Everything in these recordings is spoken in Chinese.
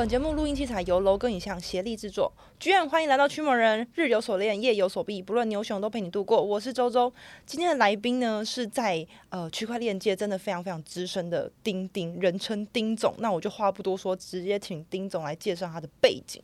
本节目录音器材由楼根影像协力制作。居然欢迎来到驱魔人，日有所恋，夜有所避，不论牛熊都陪你度过。我是周周，今天的来宾呢是在呃区块链界真的非常非常资深的丁丁，人称丁总。那我就话不多说，直接请丁总来介绍他的背景。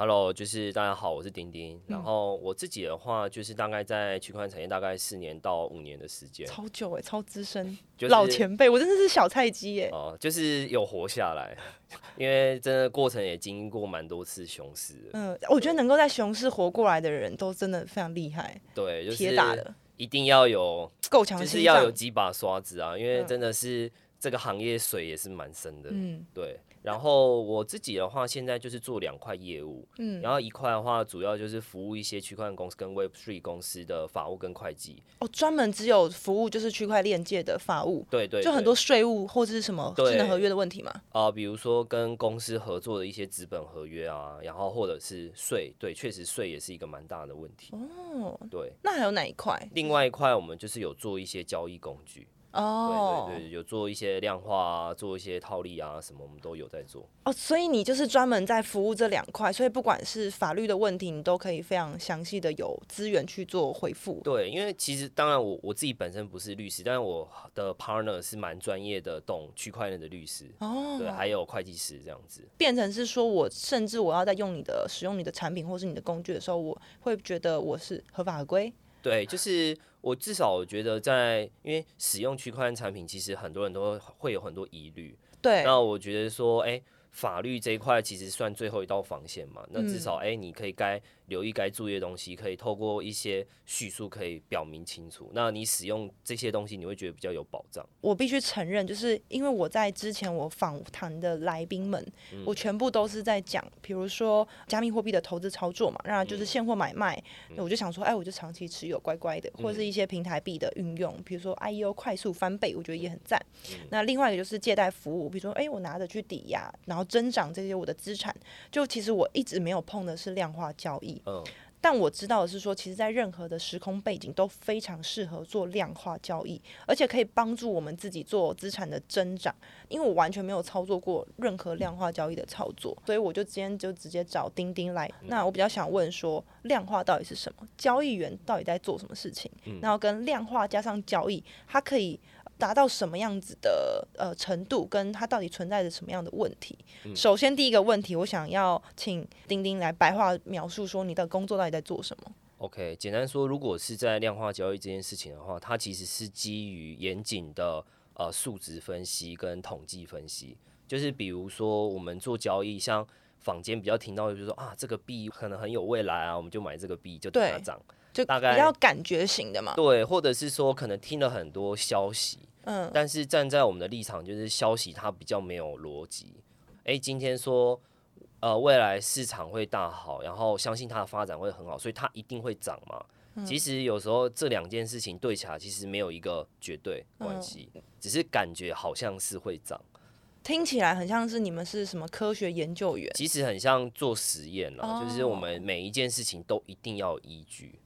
Hello，就是大家好，我是丁丁。嗯、然后我自己的话，就是大概在区块链产业大概四年到五年的时间，超久哎、欸，超资深，就是、老前辈，我真的是小菜鸡哎、欸。哦、呃，就是有活下来，因为真的过程也经历过蛮多次熊市。嗯，我觉得能够在熊市活过来的人都真的非常厉害。对，就是铁打的，一定要有够强，就是要有几把刷子啊，因为真的是这个行业水也是蛮深的。嗯，对。然后我自己的话，现在就是做两块业务，嗯，然后一块的话，主要就是服务一些区块链公司跟 Web Three 公司的法务跟会计。哦，专门只有服务就是区块链界的法务，对，对对，就很多税务或者是什么智能合约的问题嘛。啊、呃，比如说跟公司合作的一些资本合约啊，然后或者是税，对，确实税也是一个蛮大的问题。哦，对，那还有哪一块？另外一块我们就是有做一些交易工具。哦、oh.，对对对，有做一些量化啊，做一些套利啊，什么我们都有在做。哦、oh,，所以你就是专门在服务这两块，所以不管是法律的问题，你都可以非常详细的有资源去做回复。对，因为其实当然我我自己本身不是律师，但是我的 partner 是蛮专业的，懂区块链的律师。哦、oh.，对，还有会计师这样子。变成是说我甚至我要在用你的使用你的产品或是你的工具的时候，我会觉得我是合法合规。对，就是。我至少我觉得在，因为使用区块链产品，其实很多人都会有很多疑虑。对。那我觉得说，哎、欸。法律这一块其实算最后一道防线嘛，那至少哎、嗯欸，你可以该留意该注意的东西，可以透过一些叙述可以表明清楚。那你使用这些东西，你会觉得比较有保障。我必须承认，就是因为我在之前我访谈的来宾们、嗯，我全部都是在讲，比如说加密货币的投资操作嘛，那就是现货买卖、嗯。我就想说，哎，我就长期持有，乖乖的，或者是一些平台币的运用，比如说 IEO 快速翻倍，我觉得也很赞、嗯。那另外一个就是借贷服务，比如说，哎，我拿着去抵押，然后增长这些我的资产，就其实我一直没有碰的是量化交易。嗯，但我知道的是说，其实，在任何的时空背景都非常适合做量化交易，而且可以帮助我们自己做资产的增长。因为我完全没有操作过任何量化交易的操作，所以我就今天就直接找钉钉来。那我比较想问说，量化到底是什么？交易员到底在做什么事情？然后跟量化加上交易，它可以。达到什么样子的呃程度，跟它到底存在着什么样的问题？嗯。首先第一个问题，我想要请丁丁来白话描述说，你的工作到底在做什么？OK，简单说，如果是在量化交易这件事情的话，它其实是基于严谨的呃数值分析跟统计分析。就是比如说我们做交易，像坊间比较听到的就是说啊，这个币可能很有未来啊，我们就买这个币就等它涨。就大概比较感觉型的嘛，对，或者是说可能听了很多消息，嗯，但是站在我们的立场，就是消息它比较没有逻辑。哎、欸，今天说呃未来市场会大好，然后相信它的发展会很好，所以它一定会涨嘛、嗯。其实有时候这两件事情对起来其实没有一个绝对关系、嗯，只是感觉好像是会涨。听起来很像是你们是什么科学研究员，其实很像做实验了、哦，就是我们每一件事情都一定要依据。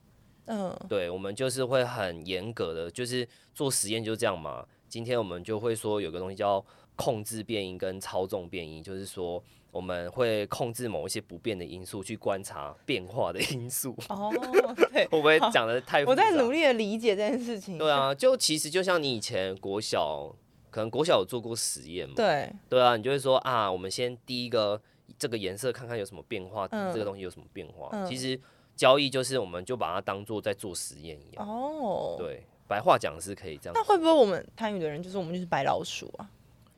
嗯，对，我们就是会很严格的，就是做实验就这样嘛。今天我们就会说有个东西叫控制变音跟操纵变音，就是说我们会控制某一些不变的因素去观察变化的因素。哦，对，会不会讲的太？我在努力的理解这件事情。对啊，就其实就像你以前国小，可能国小有做过实验嘛。对，对啊，你就会说啊，我们先第一个这个颜色看看有什么变化，嗯、这个东西有什么变化，嗯、其实。交易就是，我们就把它当做在做实验一样。哦，对，白话讲是可以这样。那会不会我们参与的人就是我们就是白老鼠啊？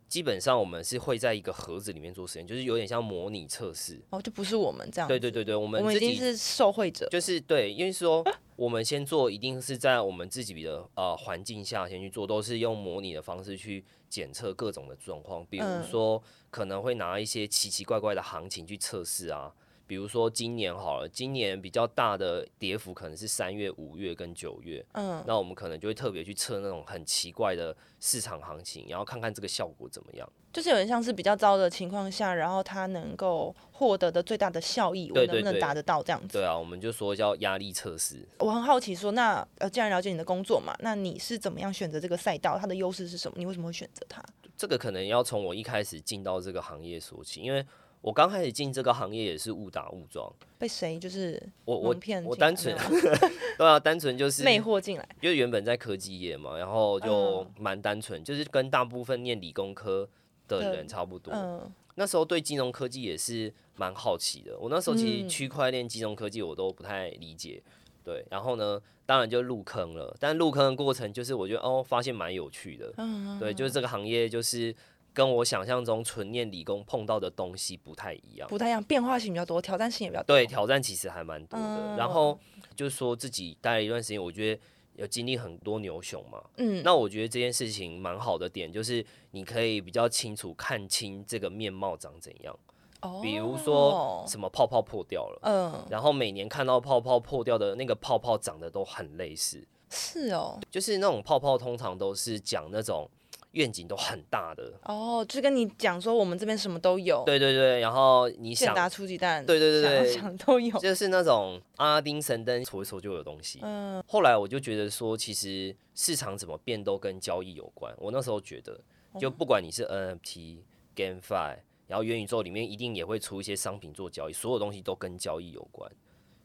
基本上我们是会在一个盒子里面做实验，就是有点像模拟测试。哦，就不是我们这样。对对对对，我们我们已经是受惠者。就是对，因为说我们先做，一定是在我们自己的呃环境下先去做，都是用模拟的方式去检测各种的状况，比如说可能会拿一些奇奇怪怪的行情去测试啊。比如说今年好了，今年比较大的跌幅可能是三月、五月跟九月。嗯，那我们可能就会特别去测那种很奇怪的市场行情，然后看看这个效果怎么样。就是有点像是比较糟的情况下，然后它能够获得的最大的效益，我能不能达得到这样子？对啊，我们就说叫压力测试。我很好奇说，那呃，既然了解你的工作嘛，那你是怎么样选择这个赛道？它的优势是什么？你为什么会选择它？这个可能要从我一开始进到这个行业说起，因为。我刚开始进这个行业也是误打误撞，被谁就是我我骗我单纯 对啊，单纯就是魅惑进来，因为原本在科技业嘛，然后就蛮单纯，嗯，就是跟大部分念理工科的人差不多。嗯，那时候对金融科技也是蛮好奇的。我那时候其实区块链、金融科技我都不太理解，对，然后呢，当然就入坑了。但入坑的过程就是我觉得哦，发现蛮有趣的。嗯，对，就是这个行业就是。跟我想象中纯念理工碰到的东西不太一样，不太一样，变化性比较多，挑战性也比较多。对，挑战其实还蛮多的。嗯、然后就是说自己待了一段时间，我觉得有经历很多牛熊嘛。嗯。那我觉得这件事情蛮好的点，就是你可以比较清楚看清这个面貌长怎样。哦。比如说什么泡泡破掉了。嗯。然后每年看到泡泡破掉的那个泡泡长得都很类似。是哦。就是那种泡泡通常都是讲那种。愿景都很大的哦，就跟你讲说我们这边什么都有，对对对，然后你想打出鸡蛋，对对对对，想，想都有，就是那种阿拉丁神灯，戳一戳就有东西。嗯，后来我就觉得说，其实市场怎么变都跟交易有关。我那时候觉得，就不管你是 NFT、GameFi，然后元宇宙里面一定也会出一些商品做交易，所有东西都跟交易有关。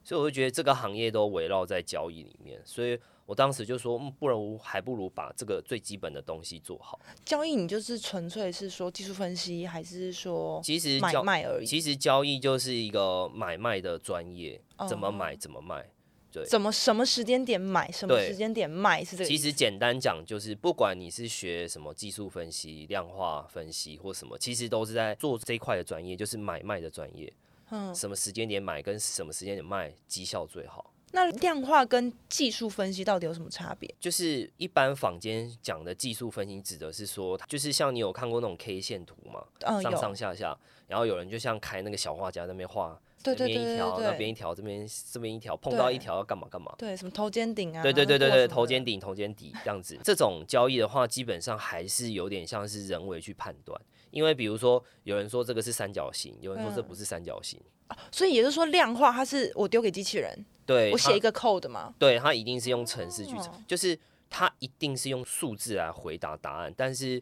所以我就觉得这个行业都围绕在交易里面，所以。我当时就说，嗯，不如还不如把这个最基本的东西做好。交易，你就是纯粹是说技术分析，还是说其实买卖而已？其实交易就是一个买卖的专业，怎么买怎么卖，对，怎么什么时间点买，什么时间点卖是这个。其实简单讲就是，不管你是学什么技术分析、量化分析或什么，其实都是在做这一块的专业，就是买卖的专业。嗯，什么时间点买跟什么时间点卖，绩效最好。那量化跟技术分析到底有什么差别？就是一般坊间讲的技术分析，指的是说，就是像你有看过那种 K 线图吗？嗯，上上下下，然后有人就像开那个小画家那边画，这边一条，那边一条，这边这边一条，碰到一条要干嘛干嘛？对，什么头肩顶啊？对对对对对，头肩顶、头肩底这样子。这种交易的话，基本上还是有点像是人为去判断，因为比如说有人说这个是三角形，有人说这不是三角形，嗯，所以也就是说量化它是我丢给机器人。对，我写一个 code 嘛？对，它一定是用程式去，哦，就是它一定是用数字来回答答案。但是，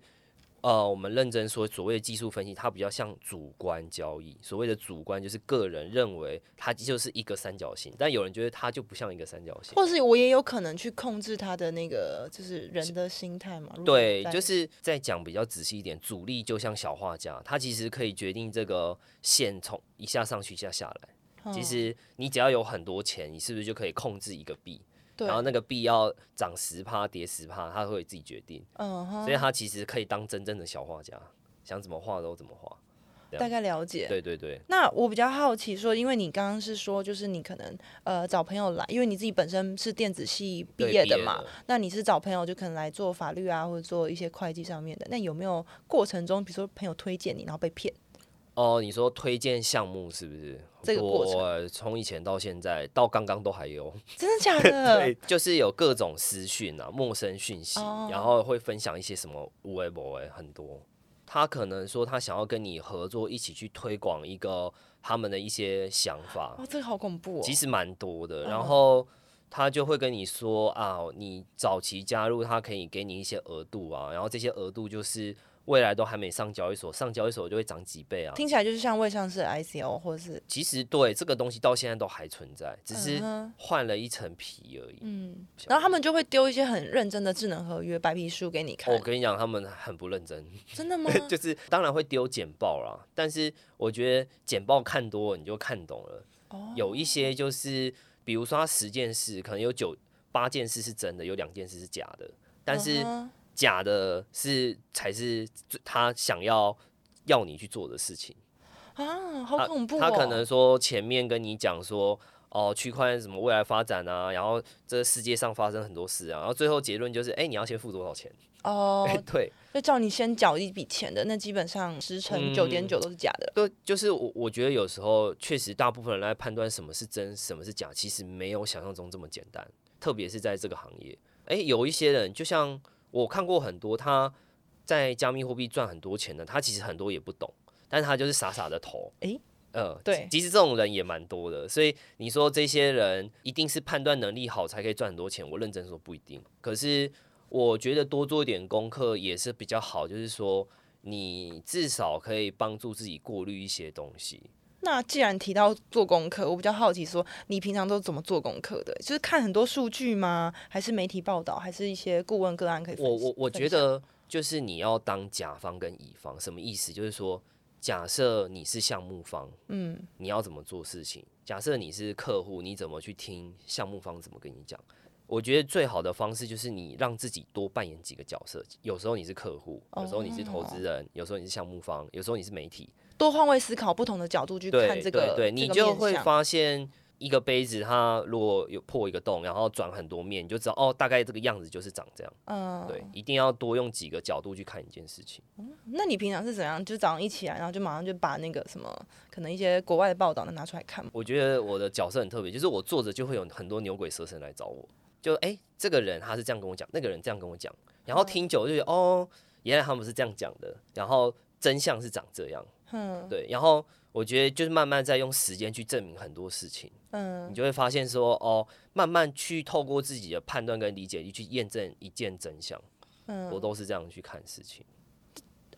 呃，我们认真说，所谓的技术分析，它比较像主观交易。所谓的主观，就是个人认为它就是一个三角形，但有人觉得它就不像一个三角形。或是我也有可能去控制它的那个，就是人的心态嘛。对，就是再讲比较仔细一点，主力就像小画家，他其实可以决定这个线从一下上去，一下下来。其实你只要有很多钱，你是不是就可以控制一个币？然后那个币要涨十趴、跌十趴，他会自己决定。嗯，所以他其实可以当真正的小画家，想怎么画都怎么画。大概了解。对对对。那我比较好奇说，因为你刚刚是说，就是你可能呃找朋友来，因为你自己本身是电子系毕业的嘛，那你是找朋友就可能来做法律啊，或者做一些会计上面的。那有没有过程中，比如说朋友推荐你，然后被骗？哦，你说推荐项目是不是？这个过程从以前到现在到刚刚都还有，真的假的？对，就是有各种私讯啊，陌生讯息，哦，然后会分享一些什么无为不为很多。他可能说他想要跟你合作，一起去推广一个他们的一些想法。哦，这个好恐怖哦。其实蛮多的，然后他就会跟你说啊，你早期加入，他可以给你一些额度啊，然后这些额度就是。未来都还没上交易所，上交易所就会涨几倍啊！听起来就是像未上市 ICO 或者是……其实对这个东西到现在都还存在，只是换了一层皮而已。嗯，然后他们就会丢一些很认真的智能合约白皮书给你看。我跟你讲，他们很不认真。真的吗？就是当然会丢简报啦，但是我觉得简报看多了你就看懂了。哦，有一些就是，比如说他十件事，可能有九八件事是真的，有两件事是假的，但是。假的是才是他想要要你去做的事情啊，好恐怖哦！他，他可能说前面跟你讲说哦，区块链什么未来发展啊，然后这世界上发生很多事啊，然后最后结论就是，哎、欸，你要先付多少钱？哦，对，就叫你先缴一笔钱的，那基本上十成九点九都是假的。对、嗯，就是我我觉得有时候确实大部分人来判断什么是真，什么是假，其实没有想象中这么简单，特别是在这个行业。哎、欸，有一些人就像。我看过很多他在加密货币赚很多钱的，他其实很多也不懂，但是他就是傻傻的投。诶、欸，呃，对，其实这种人也蛮多的，所以你说这些人一定是判断能力好才可以赚很多钱，我认真说不一定。可是我觉得多做一点功课也是比较好，就是说你至少可以帮助自己过滤一些东西。那既然提到做功课，我比较好奇，说你平常都怎么做功课的？就是看很多数据吗？还是媒体报道？还是一些顾问个案可以？我我我觉得就是你要当甲方跟乙方，什么意思？就是说，假设你是项目方，嗯，你要怎么做事情？假设你是客户，你怎么去听项目方怎么跟你讲？我觉得最好的方式就是你让自己多扮演几个角色。有时候你是客户，有时候你是投资人，有时候你是项目方，有时候你是媒体。多换位思考，不同的角度去看这个，对，你就会发现一个杯子，它如果有破一个洞，然后转很多面，你就知道哦，大概这个样子就是长这样。嗯，对，一定要多用几个角度去看一件事情。嗯，那你平常是怎样？就早上一起来，然后就马上就把那个什么，可能一些国外的报道能拿出来看吗？我觉得我的角色很特别，就是我坐着就会有很多牛鬼蛇神来找我，就哎、欸，这个人他是这样跟我讲，那个人这样跟我讲，然后听久就觉得哦，原来他们是这样讲的，然后真相是长这样。嗯，对，然后我觉得就是慢慢在用时间去证明很多事情，嗯，你就会发现说，哦，慢慢去透过自己的判断跟理解力去验证一件真相，嗯，我都是这样去看事情。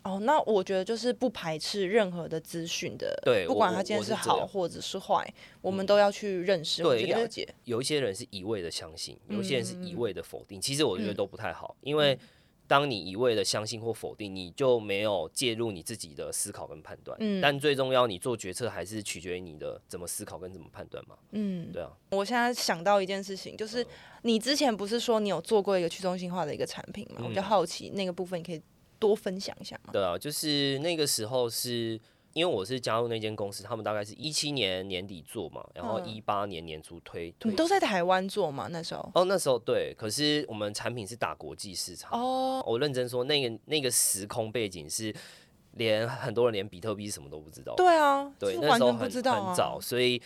哦，那我觉得就是不排斥任何的资讯的，对，不管他今天是好或者是坏，我们都要去认识、去了解。有一些人是一味的相信，有些人是一味的否定，其实我觉得都不太好，因为。当你一味的相信或否定，你就没有介入你自己的思考跟判断。嗯，但最重要，你做决策还是取决于你的怎么思考跟怎么判断嘛。嗯，对啊。我现在想到一件事情，就是你之前不是说你有做过一个去中心化的一个产品嘛？嗯，我比较好奇那个部分，你可以多分享一下吗？对啊，就是那个时候是。因为我是加入那间公司，他们大概是一七年年底做嘛，然后一八年年初推。推你都在台湾做嘛？那时候？哦，那时候对。可是我们产品是打国际市场。哦。我认真说，那个那个时空背景是，连很多人连比特币是什么都不知道。对啊。对，那时候很很早，所以。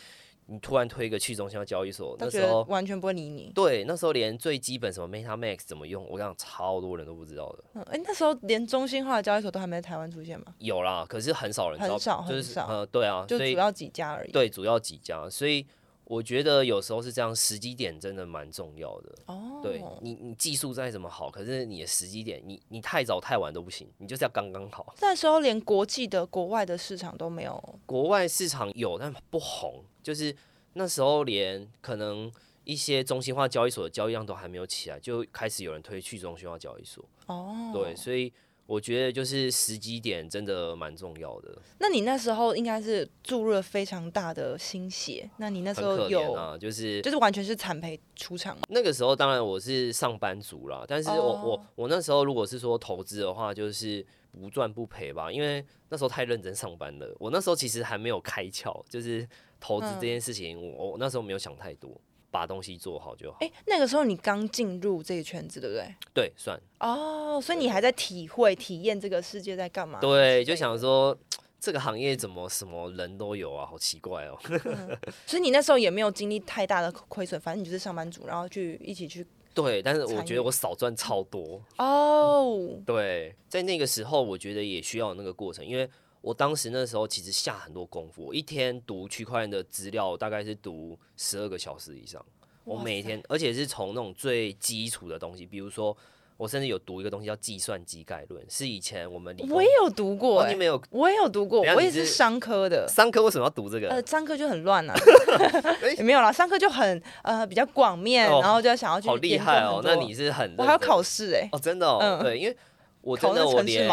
你突然推一个去中心化交易所，那时候完全不会理你。对，那时候连最基本什么 MetaMask 怎么用，我讲，超多人都不知道的。嗯，哎、欸，那时候连中心化的交易所都还没在台湾出现吗？有啦，可是很少人知道，很少，就是、很少。呃，对啊，就主要几家而已。对，主要几家，所以我觉得有时候是这样，时机点真的蛮重要的。哦，对你，你技术再怎么好，可是你的时机点，你你太早太晚都不行，你就是要刚刚好。那时候连国际的国外的市场都没有，国外市场有，但不红，就是。那时候连可能一些中心化交易所的交易量都还没有起来，就开始有人推去中心化交易所。哦，对，所以我觉得就是时机点真的蛮重要的。那你那时候应该是注入了非常大的心血。那你那时候有啊，就是就是完全是惨赔出场吗？那个时候当然我是上班族啦，但是我、哦、我我那时候如果是说投资的话，就是不赚不赔吧，因为那时候太认真上班了。我那时候其实还没有开窍，就是。投资这件事情，嗯、我我那时候没有想太多，把东西做好就好。哎、欸，那个时候你刚进入这个圈子，对不对？对，算。哦，所以你还在体会、体验这个世界在干嘛？对，就想说 这个行业怎么什么人都有啊，好奇怪哦。嗯、所以你那时候也没有经历太大的亏损，反正你就是上班族，然后去一起去。对，但是我觉得我少赚超多。哦、嗯。对，在那个时候，我觉得也需要那个过程，因为。我当时那时候其实下很多功夫，我一天读区块链的资料大概是读十二个小时以上。我每天，而且是从那种最基础的东西，比如说我甚至有读一个东西叫计算机概论，是以前我们我也有读过、欸，哦、你没有？我也有读过，我也是商科的。商科为什么要读这个？呃，商科就很乱啊，也没有啦，商科就很呃比较广面，哦、然后就想要去好厉害哦。那你是很我还要考试哎、欸、哦，真的哦，嗯、对，因为我真的我连。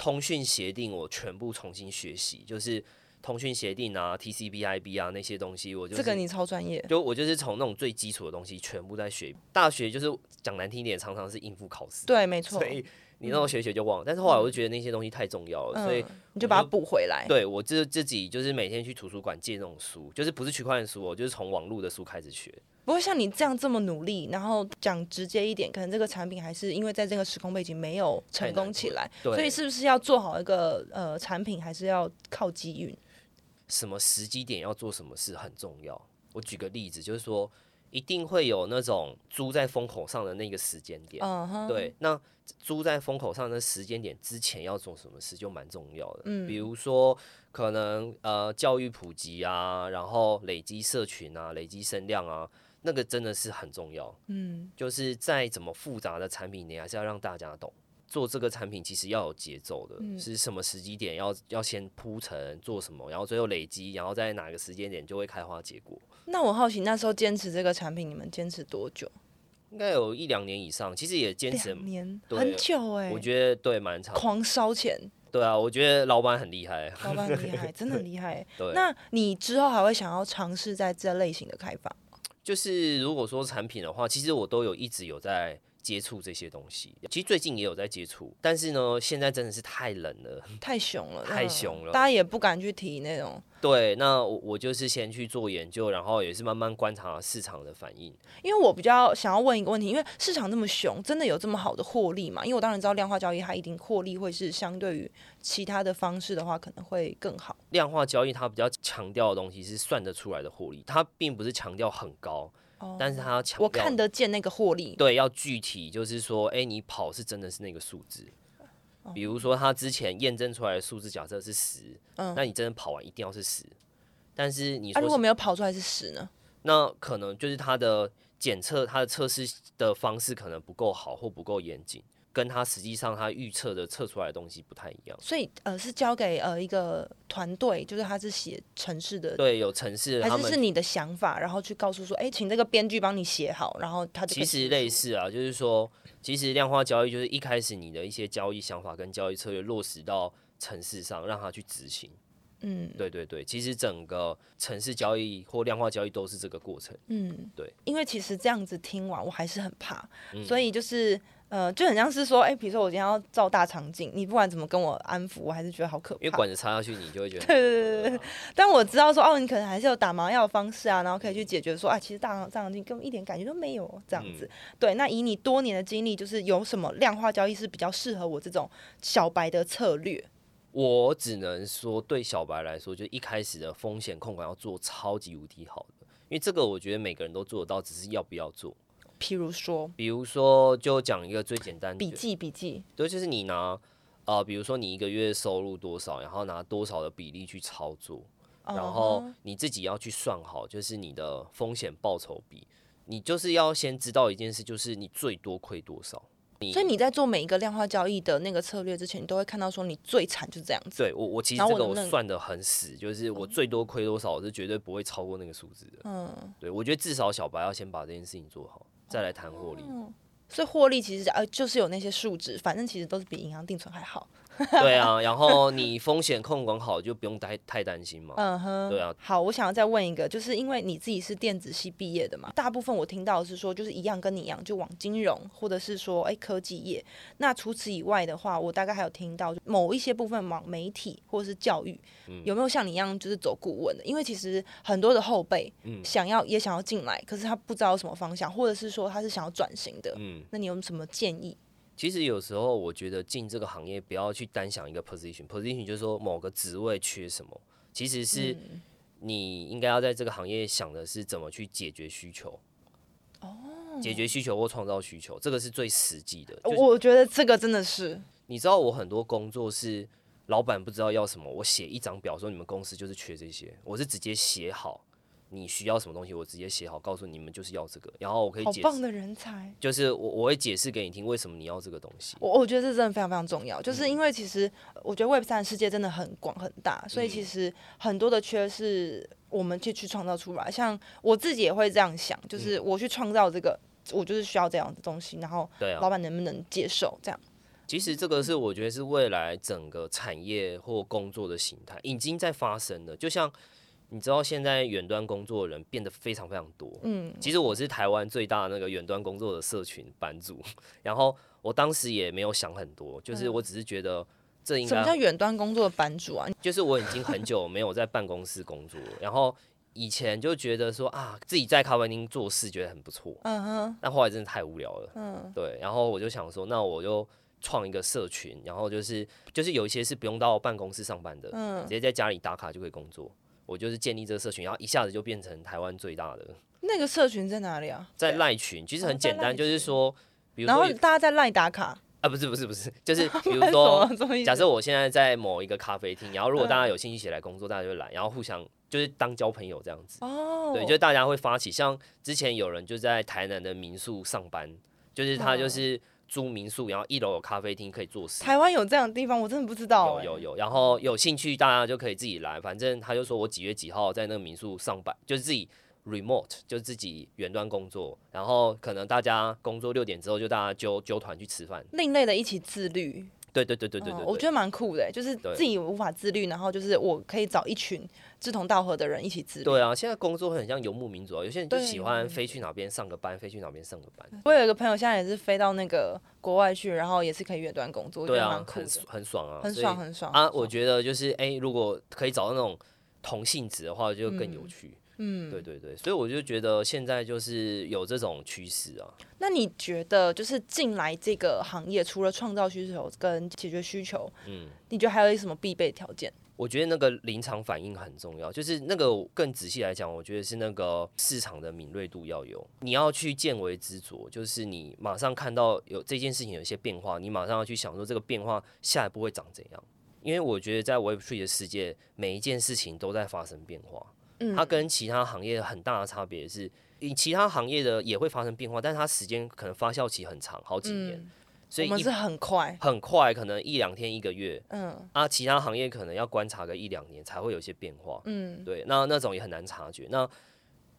通讯协定我全部重新学习，就是通讯协定啊、TCP/IP 啊那些东西，我就这个你超专业。就我就是从那种最基础的东西全部在学。大学就是讲难听一点，常常是应付考试。对，没错。所以你那种学学就忘了。嗯、但是后来我就觉得那些东西太重要了，嗯、所以你就把它补回来。对，我就自己就是每天去图书馆借那种书，就是不是区块链书，我就是从网络的书开始学。不过像你这样这么努力，然后讲直接一点，可能这个产品还是因为在这个时空背景没有成功起来，所以是不是要做好一个呃产品，还是要靠机运？什么时机点要做什么事很重要。我举个例子，就是说一定会有那种猪在风口上的那个时间点，对，那猪在风口上的时间点之前要做什么事就蛮重要的，嗯，比如说可能呃教育普及啊，然后累积社群啊，累积声量啊。那个真的是很重要，嗯，就是再怎么复杂的产品，你还是要让大家懂。做这个产品其实要有节奏的，嗯、是什么时机点要要先铺陈做什么，然后最后累积，然后在哪个时间点就会开花结果。那我好奇那时候坚持这个产品，你们坚持多久？应该有一两年以上，其实也坚持两年，很久哎、欸。我觉得对，蛮长。狂烧钱。对啊，我觉得老板很厉害。老板很厉害，真的很厉害。对。那你之后还会想要尝试在这类型的开发？就是如果说产品的话，其实我都有一直有在。接触这些东西，其实最近也有在接触，但是呢，现在真的是太冷了，太熊了，太熊了，大家也不敢去提那种。对，那我我就是先去做研究，然后也是慢慢观察市场的反应。因为我比较想要问一个问题，因为市场那么熊，真的有这么好的获利吗？因为我当然知道量化交易它一定获利会是相对于其他的方式的话，可能会更好。量化交易它比较强调的东西是算得出来的获利，它并不是强调很高。但是他要强调，我看得见那个获利，对，要具体，就是说，哎、欸，你跑是真的是那个数字，比如说他之前验证出来的数字假设是十，嗯，那你真的跑完一定要是十，但是你说如果没有跑出来是十呢？那可能就是他的检测，他的测试的方式可能不够好或不够严谨。跟他实际上他预测的测出来的东西不太一样，所以呃是交给呃一个团队，就是他是写城市的，对，有城市，还是是你的想法，然后去告诉说，哎、欸，请这个编剧帮你写好，然后他就其实类似啊，就是说，其实量化交易就是一开始你的一些交易想法跟交易策略落实到城市上，让他去执行。嗯，对对对，其实整个城市交易或量化交易都是这个过程。嗯，对，因为其实这样子听完我还是很怕，嗯、所以就是。呃，就很像是说，哎、欸，比如说我今天要照大肠镜，你不管怎么跟我安抚，我还是觉得好可怕。因为管子插下去，你就会觉得。对对对对对。但我知道说，哦，你可能还是有打麻药的方式啊，然后可以去解决说，啊，其实大肠大肠镜根本一点感觉都没有这样子。嗯、对，那以你多年的经历，就是有什么量化交易是比较适合我这种小白的策略？我只能说，对小白来说，就一开始的风险控管要做超级无敌好的，因为这个我觉得每个人都做得到，只是要不要做。譬如说，比如说，就讲一个最简单的笔记笔记，对，就是你拿呃，比如说你一个月收入多少，然后拿多少的比例去操作，然后你自己要去算好，就是你的风险报酬比，你就是要先知道一件事，就是你最多亏多少。所以你在做每一个量化交易的那个策略之前，你都会看到说你最惨就是这样子。对我，我其实这个我算的很死，就是我最多亏多少，我是绝对不会超过那个数字的。嗯，对，我觉得至少小白要先把这件事情做好。再来谈获利，所以获利其实呃就是有那些数值，反正其实都是比银行定存还好。对啊，然后你风险控管好，就不用太太担心嘛。嗯哼，对啊。好，我想要再问一个，就是因为你自己是电子系毕业的嘛，大部分我听到的是说，就是一样跟你一样，就往金融或者是说哎科技业。那除此以外的话，我大概还有听到某一些部分往媒体或者是教育，嗯、有没有像你一样就是走顾问的？因为其实很多的后辈想要、嗯、也想要进来，可是他不知道什么方向，或者是说他是想要转型的。嗯，那你有什么建议？其实有时候我觉得进这个行业不要去单想一个 position，position 就是说某个职位缺什么，其实是你应该要在这个行业想的是怎么去解决需求。哦，解决需求或创造需求，这个是最实际的。我觉得这个真的是，你知道我很多工作是老板不知道要什么，我写一张表说你们公司就是缺这些，我是直接写好。你需要什么东西，我直接写好，告诉你们就是要这个，然后我可以解释。好棒的人才，就是我我会解释给你听为什么你要这个东西。我我觉得这真的非常非常重要，就是因为其实我觉得 Web 三的世界真的很广很大，所以其实很多的缺是我们去去创造出来。像我自己也会这样想，就是我去创造这个，我就是需要这样的东西，然后老板能不能接受这样？其实这个是我觉得是未来整个产业或工作的形态已经在发生的，就像。你知道现在远端工作的人变得非常非常多。嗯，其实我是台湾最大的那个远端工作的社群版主，然后我当时也没有想很多，就是我只是觉得这应该。什么叫远端工作的版主啊？就是我已经很久没有在办公室工作，然后以前就觉得说啊，自己在咖啡厅做事觉得很不错。嗯哼。但后来真的太无聊了。嗯。对，然后我就想说，那我就创一个社群，然后就是就是有一些是不用到办公室上班的，嗯，直接在家里打卡就可以工作。我就是建立这个社群，然后一下子就变成台湾最大的。那个社群在哪里啊？在赖群，其实很简单，就是说，比如说，然后大家在赖打卡啊，不是不是不是，就是 比如说，假设我现在在某一个咖啡厅，然后如果大家有兴趣一起来工作，大家就来，然后互相就是当交朋友这样子。哦，对，就是大家会发起，像之前有人就在台南的民宿上班，就是他就是租民宿，然后一楼有咖啡厅可以做事。台湾有这样的地方，我真的不知道。有有有，然后有兴趣大家就可以自己来，反正他就说我几月几号在那个民宿上班，就是自己 remote，就自己远端工作，然后可能大家工作六点之后就大家揪揪团去吃饭。另类的一起自律。对对对对对对，对、嗯，我觉得蛮酷的，就是自己无法自律，然后就是我可以找一群志同道合的人一起自律。对啊，现在工作很像游牧民族啊，有些人就喜欢飞去哪边上个班，飞去哪边上个班。我有一个朋友现在也是飞到那个国外去，然后也是可以远端工作，对啊，很很爽啊，很爽很爽啊。我觉得就是哎、欸，如果可以找到那种同性质的话，就更有趣。嗯嗯，对对对，所以我就觉得现在就是有这种趋势啊。那你觉得就是进来这个行业，除了创造需求跟解决需求，嗯，你觉得还有一什么必备条件？我觉得那个临场反应很重要，就是那个更仔细来讲，我觉得是那个市场的敏锐度要有，你要去见微知著，就是你马上看到有这件事情有一些变化，你马上要去想说这个变化下一步会长怎样？因为我觉得在 Web3 的世界，每一件事情都在发生变化。它跟其他行业很大的差别是，你其他行业的也会发生变化，但是它时间可能发酵期很长，好几年，嗯、所以我们是很快，很快，可能一两天、一个月，嗯，啊，其他行业可能要观察个一两年才会有一些变化，嗯，对，那那种也很难察觉。那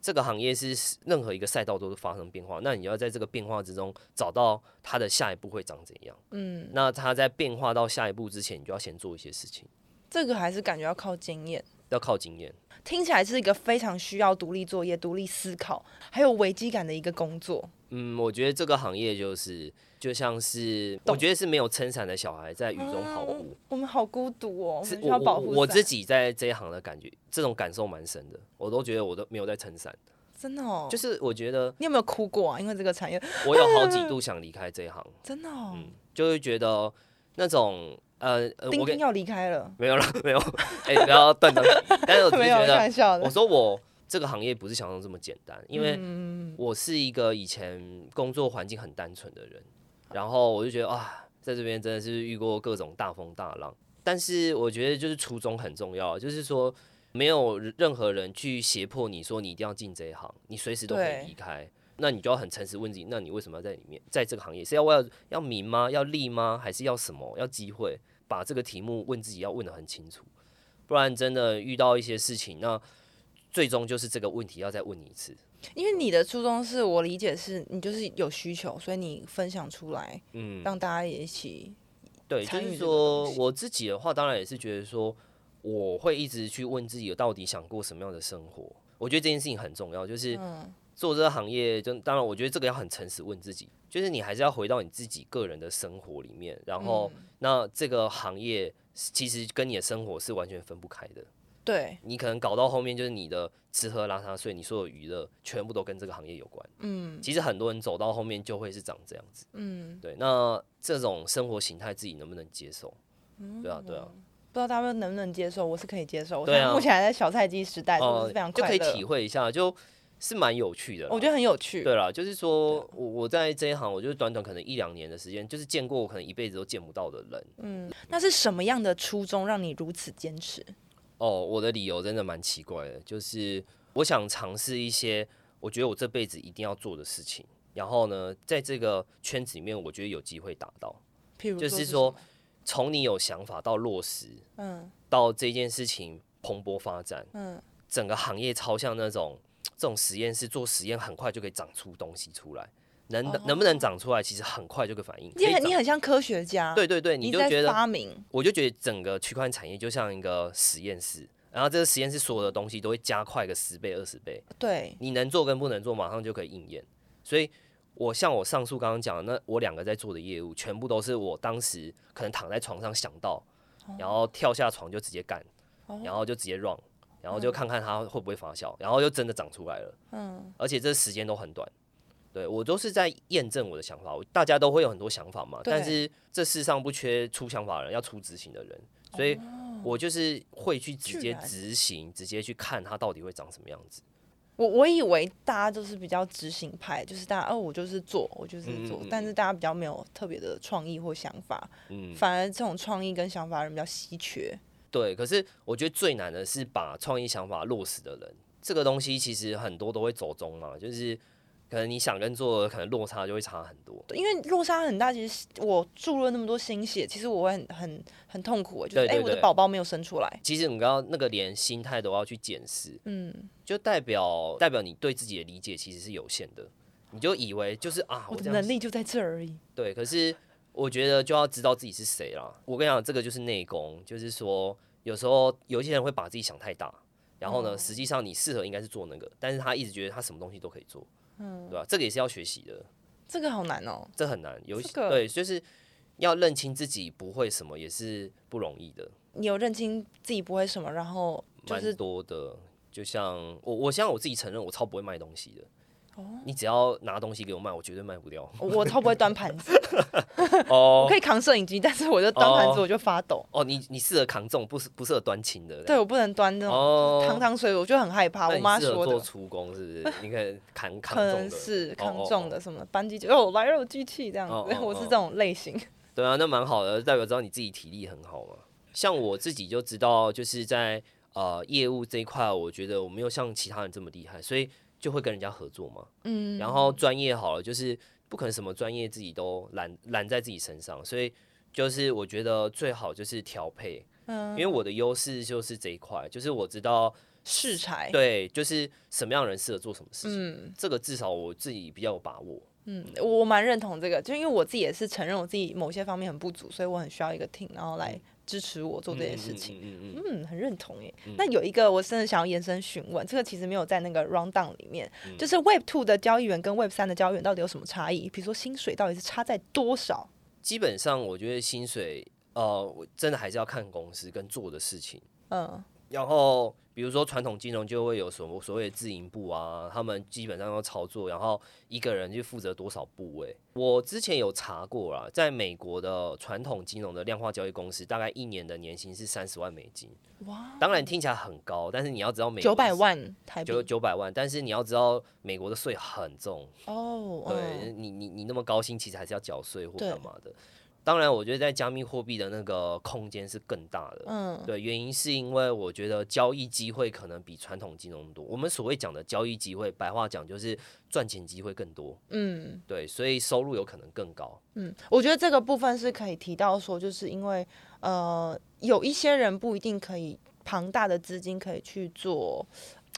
这个行业是任何一个赛道都是发生变化，那你要在这个变化之中找到它的下一步会长怎样，嗯，那它在变化到下一步之前，你就要先做一些事情。这个还是感觉要靠经验，要靠经验。听起来是一个非常需要独立作业、独立思考，还有危机感的一个工作。嗯，我觉得这个行业就是就像是，我觉得是没有撑伞的小孩在雨中跑步。嗯，我们好孤独哦，是需要保护。我自己在这一行的感觉，这种感受蛮深的。我都觉得我都没有在撑伞，真的哦。就是我觉得你有没有哭过啊？因为这个产业，我有好几度想离开这一行，真的哦。嗯，就会觉得那种。呃，丁丁要离开了，没有了，没有，哎、欸，不要断章。但是我只是 觉得，我说我这个行业不是想象这么简单，因为我是一个以前工作环境很单纯的人，然后我就觉得啊，在这边真的是遇过各种大风大浪，但是我觉得就是初衷很重要，就是说没有任何人去胁迫你说你一定要进这一行，你随时都可以离开。那你就要很诚实问自己，那你为什么要在里面，在这个行业是要为了要名吗？要利吗？还是要什么？要机会？把这个题目问自己要问的很清楚，不然真的遇到一些事情，那最终就是这个问题要再问你一次。因为你的初衷是我理解是你就是有需求，所以你分享出来，嗯，让大家也一起对。就是说我自己的话，当然也是觉得说，我会一直去问自己，到底想过什么样的生活。我觉得这件事情很重要，就是。嗯做这个行业，就当然，我觉得这个要很诚实问自己，就是你还是要回到你自己个人的生活里面，然后、嗯、那这个行业其实跟你的生活是完全分不开的。对，你可能搞到后面就是你的吃喝拉撒睡，你所有娱乐全部都跟这个行业有关。嗯，其实很多人走到后面就会是长这样子。嗯，对，那这种生活形态自己能不能接受？嗯，对啊，对啊，不知道大家能不能接受？我是可以接受。对啊，目前还在小菜鸡时代，是非常快乐、呃、就可以体会一下就。是蛮有趣的，我觉得很有趣。对啦，就是说我我在这一行，我就是短短可能一两年的时间，就是见过我可能一辈子都见不到的人。嗯，那是什么样的初衷让你如此坚持？哦，我的理由真的蛮奇怪的，就是我想尝试一些我觉得我这辈子一定要做的事情，然后呢，在这个圈子里面，我觉得有机会达到。譬如是就是说，从你有想法到落实，嗯，到这件事情蓬勃发展，嗯，整个行业超像那种。这种实验室做实验很快就可以长出东西出来，能、oh. 能不能长出来，其实很快就可以反应。你很你很像科学家，对对对，你就觉得发明，我就觉得整个区块链产业就像一个实验室，然后这个实验室所有的东西都会加快个十倍二十倍。对，你能做跟不能做，马上就可以应验。所以，我像我上述刚刚讲的，那我两个在做的业务，全部都是我当时可能躺在床上想到，oh. 然后跳下床就直接干，oh. 然后就直接 run。然后就看看它会不会发酵，然后就真的长出来了。嗯，而且这时间都很短。对，我都是在验证我的想法。大家都会有很多想法嘛，但是这世上不缺出想法的人，要出执行的人。所以我就是会去直接执行，直接去看它到底会长什么样子。我我以为大家都是比较执行派，就是大家哦，我就是做，我就是做。嗯嗯嗯，但是大家比较没有特别的创意或想法。嗯，反而这种创意跟想法的人比较稀缺。对，可是我觉得最难的是把创意想法落实的人。这个东西其实很多都会走中嘛，就是可能你想跟做的可能落差就会差很多。因为落差很大，其实我注入了那么多心血，其实我会很很很痛苦，就是哎、欸，我的宝宝没有生出来。其实你刚刚那个连心态都要去检视，嗯，就代表代表你对自己的理解其实是有限的，你就以为就是啊，我的能力就在这而已。对，可是我觉得就要知道自己是谁啦。我跟你讲，这个就是内功，就是说有时候有些人会把自己想太大，然后呢，实际上你适合应该是做那个，但是他一直觉得他什么东西都可以做。嗯，对吧？这个也是要学习的。这个好难哦，这很难。有对，就是要认清自己不会什么，也是不容易的。你有认清自己不会什么，然后就是蛮多的。就像我，我希望我自己承认，我超不会卖东西的。你只要拿东西给我卖，我绝对卖不掉。我超不会端盘子，哦，我可以扛摄影机，但是我就端盘子我就发抖。哦，你你适合扛重，不适不适合端轻的。对，我不能端那种汤汤水，我就很害怕。我妈说做出工是不是？你可以扛扛重的。可能是扛重的什么扳机哦，来肉机器这样子，我是这种类型。对啊，那蛮好的，代表知道你自己体力很好嘛。像我自己就知道，就是在呃业务这一块，我觉得我没有像其他人这么厉害，所以。就会跟人家合作嘛，嗯，然后专业好了，就是不可能什么专业自己都揽揽在自己身上，所以就是我觉得最好就是调配，嗯，因为我的优势就是这一块，就是我知道适才，对，就是什么样的人适合做什么事情，嗯，这个至少我自己比较有把握，嗯，我蛮认同这个，就因为我自己也是承认我自己某些方面很不足，所以我很需要一个 team，然后来。支持我做这件事情，嗯，嗯，嗯，嗯，很认同耶。嗯、那有一个我真的想要延伸询问，这个其实没有在那个 rundown 里面，嗯、就是 Web Two 的交易员跟 Web 三的交易员到底有什么差异？比如说薪水到底是差在多少？基本上我觉得薪水，呃，真的还是要看公司跟做的事情，嗯。然后，比如说传统金融就会有什么所谓的自营部啊，他们基本上要操作，然后一个人就负责多少部位。我之前有查过啦，在美国的传统金融的量化交易公司，大概一年的年薪是三十万美金。哇！当然听起来很高，但是你要知道美国九百万台币，九九百万，但是你要知道美国的税很重哦。对哦你，你你那么高薪，其实还是要缴税或干嘛的。当然，我觉得在加密货币的那个空间是更大的。嗯，对，原因是因为我觉得交易机会可能比传统金融多。我们所谓讲的交易机会，白话讲就是赚钱机会更多。嗯，对，所以收入有可能更高。嗯，我觉得这个部分是可以提到说，就是因为呃，有一些人不一定可以庞大的资金可以去做。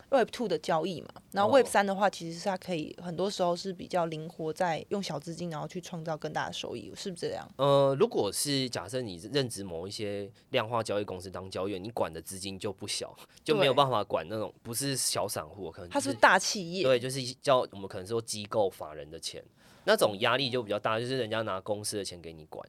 Web Two 的交易嘛，然后 Web 三的话，其实是它可以很多时候是比较灵活，在用小资金然后去创造更大的收益，是不是这样？呃，如果是假设你任职某一些量化交易公司当交易员，你管的资金就不小，就没有办法管那种不是小散户，可能它是大企业，对，就是叫我们可能说机构法人的钱，那种压力就比较大，就是人家拿公司的钱给你管。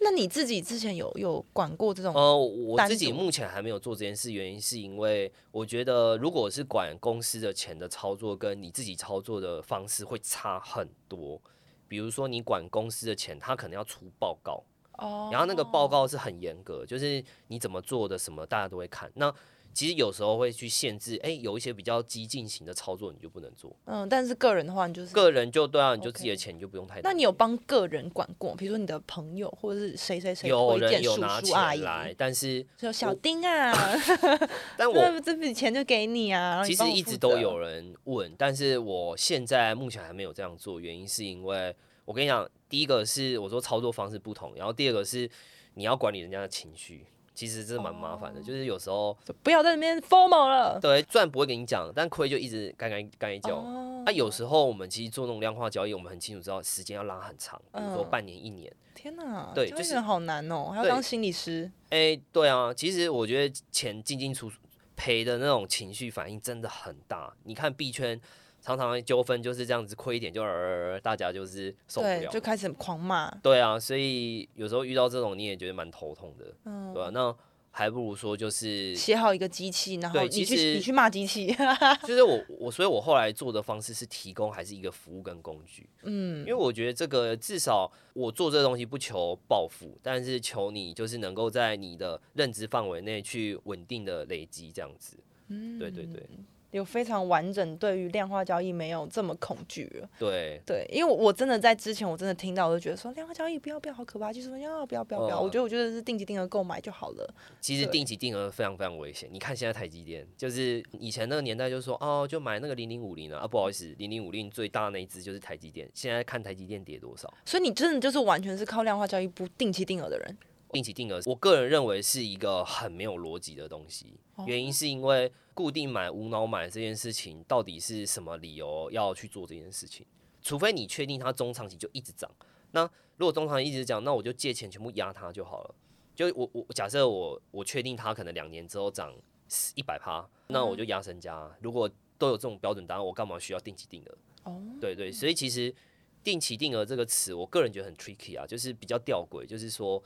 那你自己之前有有管过这种？呃，我自己目前还没有做这件事，原因是因为我觉得，如果是管公司的钱的操作，跟你自己操作的方式会差很多。比如说，你管公司的钱，他可能要出报告，哦，然后那个报告是很严格，就是你怎么做的什么，大家都会看。那其实有时候会去限制，哎、欸，有一些比较激进型的操作你就不能做。嗯，但是个人的话，你就是个人就对啊，你就自己的钱你就不用太多。那你有帮个人管过？比如说你的朋友或者是谁谁谁有人有拿钱来，但是就小丁啊，但 我这笔钱就给你啊。其实一直都有人问，但是我现在目前还没有这样做，原因是因为我跟你讲，第一个是我说操作方式不同，然后第二个是你要管理人家的情绪。其实这蛮麻烦的，oh. 就是有时候不要在那边 formal 了。对，虽然不会跟你讲，但亏就一直干干干一叫。那、oh. 啊、有时候我们其实做那种量化交易，我们很清楚知道时间要拉很长，比如说半年、一年。天哪，对，就是好难哦，还要当心理师。哎、欸，对啊，其实我觉得钱进进出出赔的那种情绪反应真的很大。你看币圈。常常纠纷就是这样子，亏一点就呃，大家就是受不了，就开始狂骂。对啊，所以有时候遇到这种你也觉得蛮头痛的，嗯，对吧、啊？那还不如说就是写好一个机器，然后你去你去骂机器。就是我我所以我后来做的方式是提供还是一个服务跟工具，嗯，因为我觉得这个至少我做这个东西不求暴富，但是求你就是能够在你的认知范围内去稳定的累积这样子，嗯，对对对。有非常完整，对于量化交易没有这么恐惧了。对对，因为我真的在之前，我真的听到，我就觉得说量化交易不要不要，好可怕，就是说要不要不要不要。我觉得我觉得是定期定额购买就好了。其实定期定额非常非常危险。你看现在台积电，就是以前那个年代就说哦，就买那个零零五零啊，不好意思，零零五零最大那一只就是台积电。现在看台积电跌多少。所以你真的就是完全是靠量化交易不定期定额的人。定期定额，我个人认为是一个很没有逻辑的东西。原因是因为固定买、无脑买这件事情，到底是什么理由要去做这件事情？除非你确定它中长期就一直涨。那如果中长期一直涨，那我就借钱全部压它就好了。就我我假设我我确定它可能两年之后涨一百趴，那我就压身家。如果都有这种标准答案，我干嘛需要定期定额？哦，对对，所以其实定期定额这个词，我个人觉得很 tricky 啊，就是比较吊诡，就是说。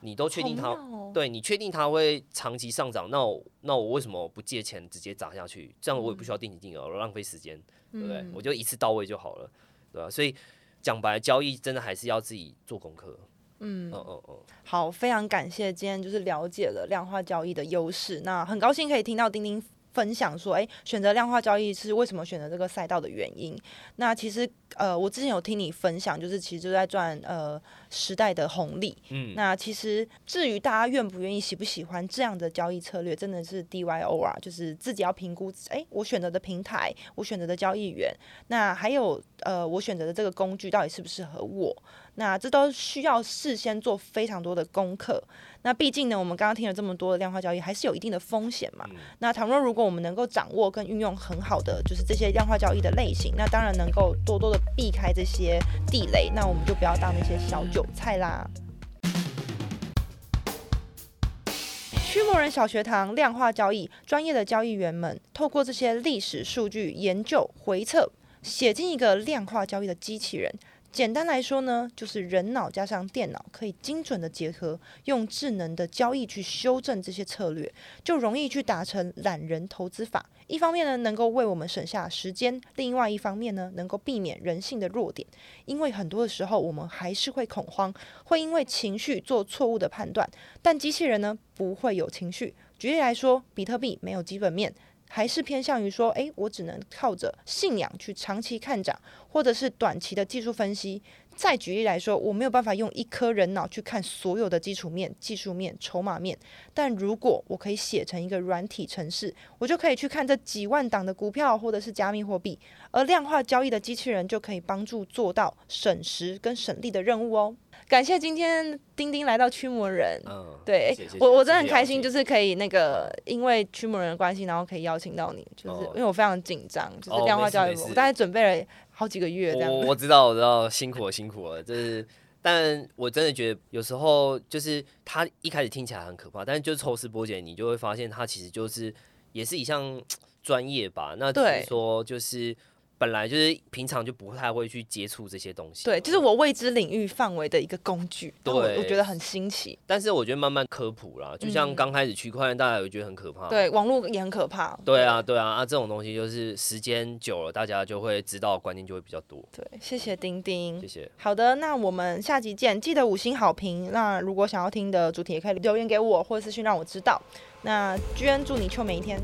你都确定它，哦、对你确定它会长期上涨，那我那我为什么不借钱直接砸下去？这样我也不需要定期定额，我浪费时间，对不对？嗯、我就一次到位就好了，对吧、啊？所以讲白，交易真的还是要自己做功课。嗯嗯嗯嗯。好，非常感谢今天就是了解了量化交易的优势，那很高兴可以听到丁丁。分享说，诶，选择量化交易是为什么选择这个赛道的原因？那其实，呃，我之前有听你分享，就是其实就在赚呃时代的红利。嗯，那其实至于大家愿不愿意、喜不喜欢这样的交易策略，真的是 DYOR 啊，就是自己要评估，诶，我选择的平台，我选择的交易员，那还有呃，我选择的这个工具到底适不适合我？那这都需要事先做非常多的功课。那毕竟呢，我们刚刚听了这么多的量化交易，还是有一定的风险嘛。那倘若如果我们能够掌握跟运用很好的，就是这些量化交易的类型，那当然能够多多的避开这些地雷，那我们就不要当那些小韭菜啦。驱魔人小学堂量化交易专业的交易员们，透过这些历史数据研究回测，写进一个量化交易的机器人。简单来说呢，就是人脑加上电脑可以精准的结合，用智能的交易去修正这些策略，就容易去达成懒人投资法。一方面呢，能够为我们省下时间；另外一方面呢，能够避免人性的弱点。因为很多的时候，我们还是会恐慌，会因为情绪做错误的判断。但机器人呢，不会有情绪。举例来说，比特币没有基本面。还是偏向于说，诶，我只能靠着信仰去长期看涨，或者是短期的技术分析。再举例来说，我没有办法用一颗人脑去看所有的基础面、技术面、筹码面。但如果我可以写成一个软体程式，我就可以去看这几万档的股票或者是加密货币，而量化交易的机器人就可以帮助做到省时跟省力的任务哦。感谢今天丁丁来到驱魔人，嗯，对我我真的很开心，就是可以那个因为驱魔人的关系，然后可以邀请到你，就是因为我非常紧张，就是量化教育，我大概准备了好几个月这样。我我知道我知道，辛苦了辛苦了，就是，但我真的觉得有时候就是他一开始听起来很可怕，但是就抽丝剥茧，你就会发现他其实就是也是一项 专业吧。那只是说就是。本来就是平常就不太会去接触这些东西，对，就是我未知领域范围的一个工具，对，我觉得很新奇。但是我觉得慢慢科普啦，就像刚开始区块链，大家也觉得很可怕，嗯、对，网络也很可怕。对啊，对啊，啊，这种东西就是时间久了，大家就会知道观念就会比较多。对，谢谢丁丁，谢谢。好的，那我们下集见，记得五星好评。那如果想要听的主题，也可以留言给我，或者私讯让我知道。那居然祝你秋每一天。